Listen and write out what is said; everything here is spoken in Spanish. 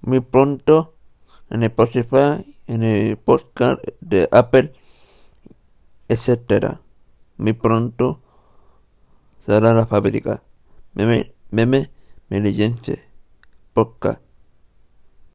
muy pronto en el Spotify, en el podcast de Apple, etcétera. Muy pronto será la fábrica. Meme, meme, meligense, podcast.